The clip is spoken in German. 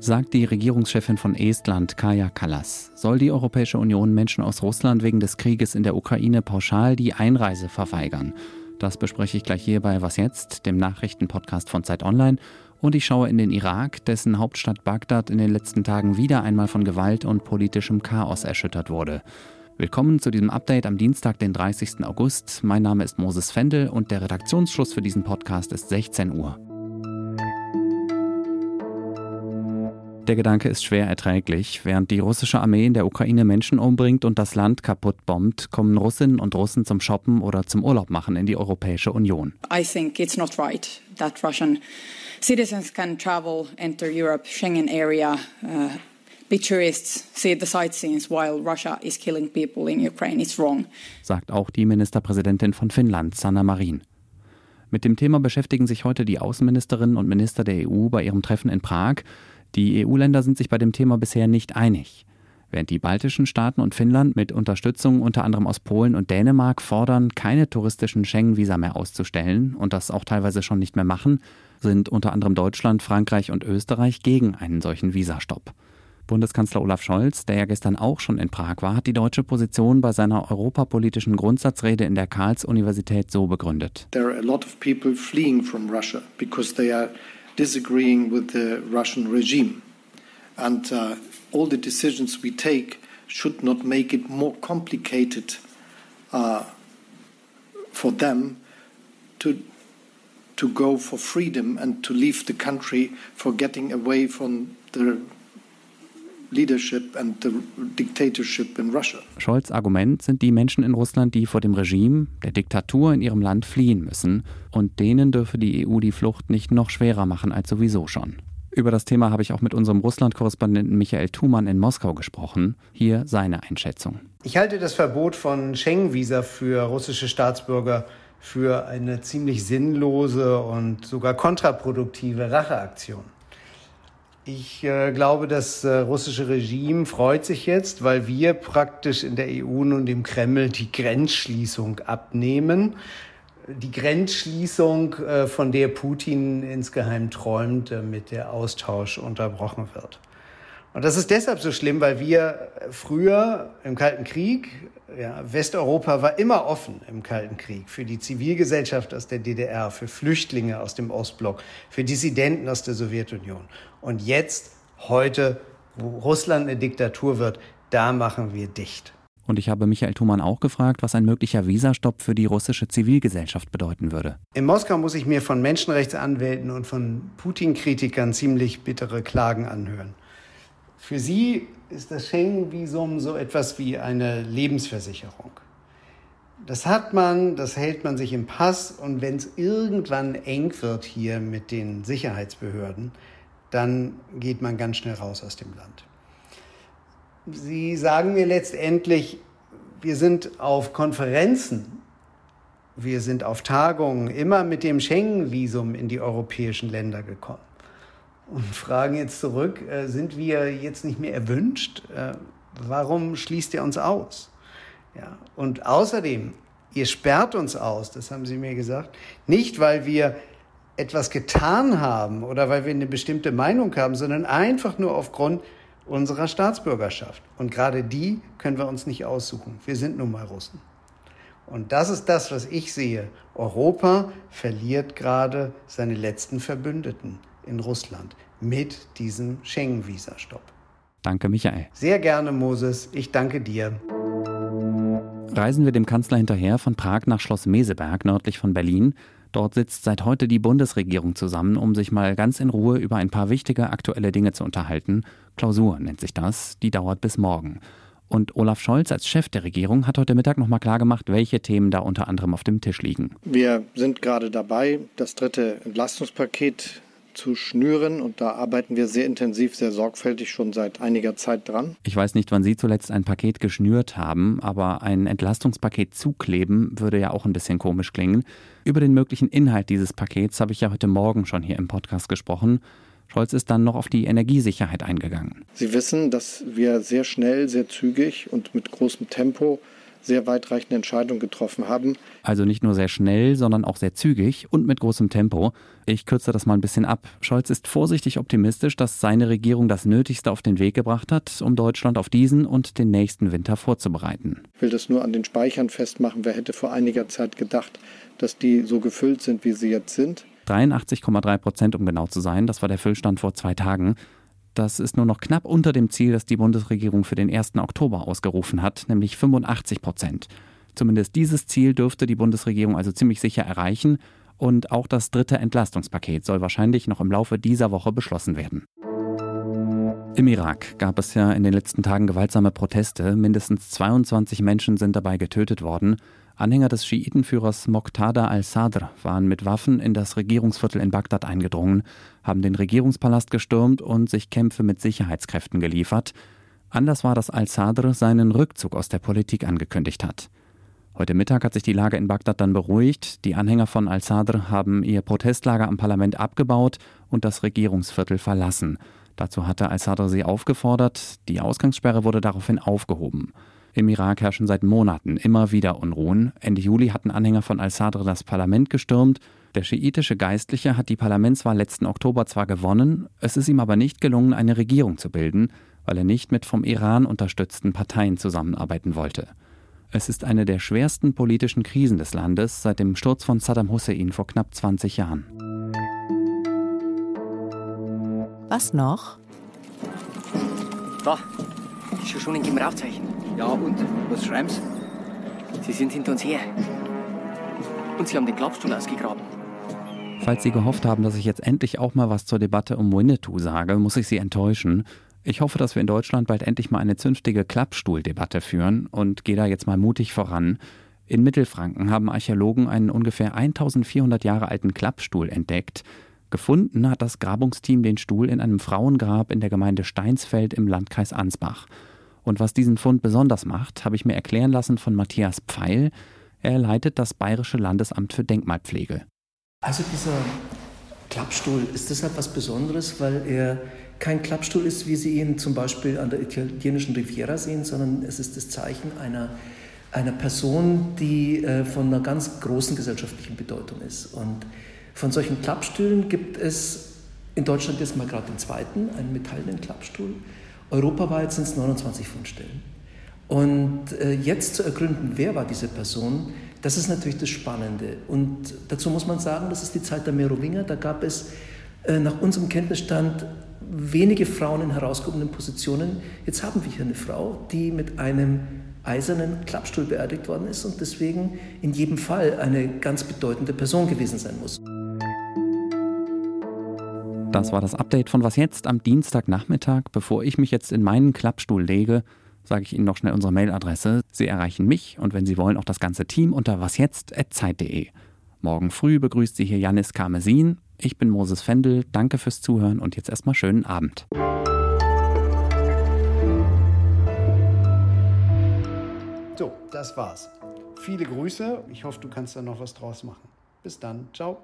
Sagt die Regierungschefin von Estland, Kaja Kallas. Soll die Europäische Union Menschen aus Russland wegen des Krieges in der Ukraine pauschal die Einreise verweigern? Das bespreche ich gleich hier bei Was jetzt, dem Nachrichtenpodcast von Zeit Online. Und ich schaue in den Irak, dessen Hauptstadt Bagdad in den letzten Tagen wieder einmal von Gewalt und politischem Chaos erschüttert wurde. Willkommen zu diesem Update am Dienstag, den 30. August. Mein Name ist Moses Fendel und der Redaktionsschluss für diesen Podcast ist 16 Uhr. Der Gedanke ist schwer erträglich. Während die russische Armee in der Ukraine Menschen umbringt und das Land kaputt bombt, kommen Russinnen und Russen zum Shoppen oder zum Urlaub machen in die Europäische Union. I think it's not right that Russian citizens can travel, enter Europe, Schengen area. Uh, be tourists, see the sightseeings while Russia is killing people in Ukraine. It's wrong. Sagt auch die Ministerpräsidentin von Finnland, Sanna Marin. Mit dem Thema beschäftigen sich heute die Außenministerinnen und Minister der EU bei ihrem Treffen in Prag. Die EU-Länder sind sich bei dem Thema bisher nicht einig. Während die baltischen Staaten und Finnland mit Unterstützung unter anderem aus Polen und Dänemark fordern, keine touristischen Schengen-Visa mehr auszustellen und das auch teilweise schon nicht mehr machen, sind unter anderem Deutschland, Frankreich und Österreich gegen einen solchen Visastopp. Bundeskanzler Olaf Scholz, der ja gestern auch schon in Prag war, hat die deutsche Position bei seiner europapolitischen Grundsatzrede in der Karls-Universität so begründet. There are a lot of people fleeing from Russia because they are disagreeing with the Russian regime. And uh, all the decisions we take should not make it more complicated uh, for them to to go for freedom and to leave the country for getting away from the leadership and the dictatorship in Russia. Scholz Argument sind die Menschen in Russland, die vor dem Regime, der Diktatur in ihrem Land fliehen müssen. Und denen dürfe die EU die Flucht nicht noch schwerer machen als sowieso schon. Über das Thema habe ich auch mit unserem Russland-Korrespondenten Michael Thumann in Moskau gesprochen. Hier seine Einschätzung. Ich halte das Verbot von Schengen-Visa für russische Staatsbürger für eine ziemlich sinnlose und sogar kontraproduktive Racheaktion. Ich äh, glaube, das äh, russische Regime freut sich jetzt, weil wir praktisch in der EU nun dem Kreml die Grenzschließung abnehmen. Die Grenzschließung, äh, von der Putin insgeheim träumt, damit der Austausch unterbrochen wird. Und das ist deshalb so schlimm, weil wir früher im Kalten Krieg, ja, Westeuropa war immer offen im Kalten Krieg für die Zivilgesellschaft aus der DDR, für Flüchtlinge aus dem Ostblock, für Dissidenten aus der Sowjetunion. Und jetzt, heute, wo Russland eine Diktatur wird, da machen wir dicht. Und ich habe Michael Thumann auch gefragt, was ein möglicher Visastopp für die russische Zivilgesellschaft bedeuten würde. In Moskau muss ich mir von Menschenrechtsanwälten und von Putin-Kritikern ziemlich bittere Klagen anhören. Für sie ist das Schengen-Visum so etwas wie eine Lebensversicherung. Das hat man, das hält man sich im Pass und wenn es irgendwann eng wird hier mit den Sicherheitsbehörden, dann geht man ganz schnell raus aus dem Land. Sie sagen mir letztendlich, wir sind auf Konferenzen, wir sind auf Tagungen immer mit dem Schengen-Visum in die europäischen Länder gekommen und fragen jetzt zurück, äh, sind wir jetzt nicht mehr erwünscht? Äh, warum schließt ihr uns aus? Ja, und außerdem, ihr sperrt uns aus, das haben Sie mir gesagt, nicht weil wir etwas getan haben oder weil wir eine bestimmte Meinung haben, sondern einfach nur aufgrund unserer Staatsbürgerschaft. Und gerade die können wir uns nicht aussuchen. Wir sind nun mal Russen. Und das ist das, was ich sehe. Europa verliert gerade seine letzten Verbündeten in Russland mit diesem Schengen-Visa-Stopp. Danke, Michael. Sehr gerne, Moses. Ich danke dir. Reisen wir dem Kanzler hinterher von Prag nach Schloss Meseberg nördlich von Berlin. Dort sitzt seit heute die Bundesregierung zusammen, um sich mal ganz in Ruhe über ein paar wichtige aktuelle Dinge zu unterhalten. Klausur nennt sich das, die dauert bis morgen. Und Olaf Scholz als Chef der Regierung hat heute Mittag nochmal klargemacht, welche Themen da unter anderem auf dem Tisch liegen. Wir sind gerade dabei, das dritte Entlastungspaket zu schnüren und da arbeiten wir sehr intensiv, sehr sorgfältig schon seit einiger Zeit dran. Ich weiß nicht, wann Sie zuletzt ein Paket geschnürt haben, aber ein Entlastungspaket zukleben würde ja auch ein bisschen komisch klingen. Über den möglichen Inhalt dieses Pakets habe ich ja heute Morgen schon hier im Podcast gesprochen. Scholz ist dann noch auf die Energiesicherheit eingegangen. Sie wissen, dass wir sehr schnell, sehr zügig und mit großem Tempo sehr weitreichende Entscheidungen getroffen haben. Also nicht nur sehr schnell, sondern auch sehr zügig und mit großem Tempo. Ich kürze das mal ein bisschen ab. Scholz ist vorsichtig optimistisch, dass seine Regierung das Nötigste auf den Weg gebracht hat, um Deutschland auf diesen und den nächsten Winter vorzubereiten. Ich will das nur an den Speichern festmachen. Wer hätte vor einiger Zeit gedacht, dass die so gefüllt sind, wie sie jetzt sind? 83,3 Prozent, um genau zu sein. Das war der Füllstand vor zwei Tagen. Das ist nur noch knapp unter dem Ziel, das die Bundesregierung für den 1. Oktober ausgerufen hat, nämlich 85 Prozent. Zumindest dieses Ziel dürfte die Bundesregierung also ziemlich sicher erreichen. Und auch das dritte Entlastungspaket soll wahrscheinlich noch im Laufe dieser Woche beschlossen werden. Im Irak gab es ja in den letzten Tagen gewaltsame Proteste. Mindestens 22 Menschen sind dabei getötet worden. Anhänger des Schiitenführers Moqtada al-Sadr waren mit Waffen in das Regierungsviertel in Bagdad eingedrungen, haben den Regierungspalast gestürmt und sich Kämpfe mit Sicherheitskräften geliefert. Anders war, dass al-Sadr seinen Rückzug aus der Politik angekündigt hat. Heute Mittag hat sich die Lage in Bagdad dann beruhigt. Die Anhänger von al-Sadr haben ihr Protestlager am Parlament abgebaut und das Regierungsviertel verlassen. Dazu hatte al-Sadr sie aufgefordert. Die Ausgangssperre wurde daraufhin aufgehoben. Im Irak herrschen seit Monaten immer wieder Unruhen. Ende Juli hatten Anhänger von al-Sadr das Parlament gestürmt. Der schiitische Geistliche hat die Parlamentswahl letzten Oktober zwar gewonnen, es ist ihm aber nicht gelungen, eine Regierung zu bilden, weil er nicht mit vom Iran unterstützten Parteien zusammenarbeiten wollte. Es ist eine der schwersten politischen Krisen des Landes seit dem Sturz von Saddam Hussein vor knapp 20 Jahren. Was noch? Da, ja schon ein Gebrauchzeichen. Ja, und? Was schreiben Sie? Sie sind hinter uns her. Und Sie haben den Klappstuhl ausgegraben. Falls Sie gehofft haben, dass ich jetzt endlich auch mal was zur Debatte um Winnetou sage, muss ich Sie enttäuschen. Ich hoffe, dass wir in Deutschland bald endlich mal eine zünftige Klappstuhldebatte führen und gehe da jetzt mal mutig voran. In Mittelfranken haben Archäologen einen ungefähr 1400 Jahre alten Klappstuhl entdeckt. Gefunden hat das Grabungsteam den Stuhl in einem Frauengrab in der Gemeinde Steinsfeld im Landkreis Ansbach. Und was diesen Fund besonders macht, habe ich mir erklären lassen von Matthias Pfeil. Er leitet das Bayerische Landesamt für Denkmalpflege. Also dieser Klappstuhl ist deshalb was Besonderes, weil er kein Klappstuhl ist, wie Sie ihn zum Beispiel an der italienischen Riviera sehen, sondern es ist das Zeichen einer, einer Person, die äh, von einer ganz großen gesellschaftlichen Bedeutung ist. Und von solchen Klappstühlen gibt es in Deutschland jetzt mal gerade den zweiten, einen metallenen Klappstuhl. Europaweit sind es 29 Fundstellen. Und äh, jetzt zu ergründen, wer war diese Person, das ist natürlich das Spannende. Und dazu muss man sagen, das ist die Zeit der Merowinger. Da gab es äh, nach unserem Kenntnisstand wenige Frauen in herausgehobenen Positionen. Jetzt haben wir hier eine Frau, die mit einem eisernen Klappstuhl beerdigt worden ist und deswegen in jedem Fall eine ganz bedeutende Person gewesen sein muss. Das war das Update von Was jetzt am Dienstagnachmittag. Bevor ich mich jetzt in meinen Klappstuhl lege, sage ich Ihnen noch schnell unsere Mailadresse. Sie erreichen mich und wenn Sie wollen auch das ganze Team unter wasjetzt.zeit.de. Morgen früh begrüßt Sie hier Janis Karmesin. Ich bin Moses Fendel. Danke fürs Zuhören und jetzt erstmal schönen Abend. So, das war's. Viele Grüße. Ich hoffe, du kannst da noch was draus machen. Bis dann. Ciao.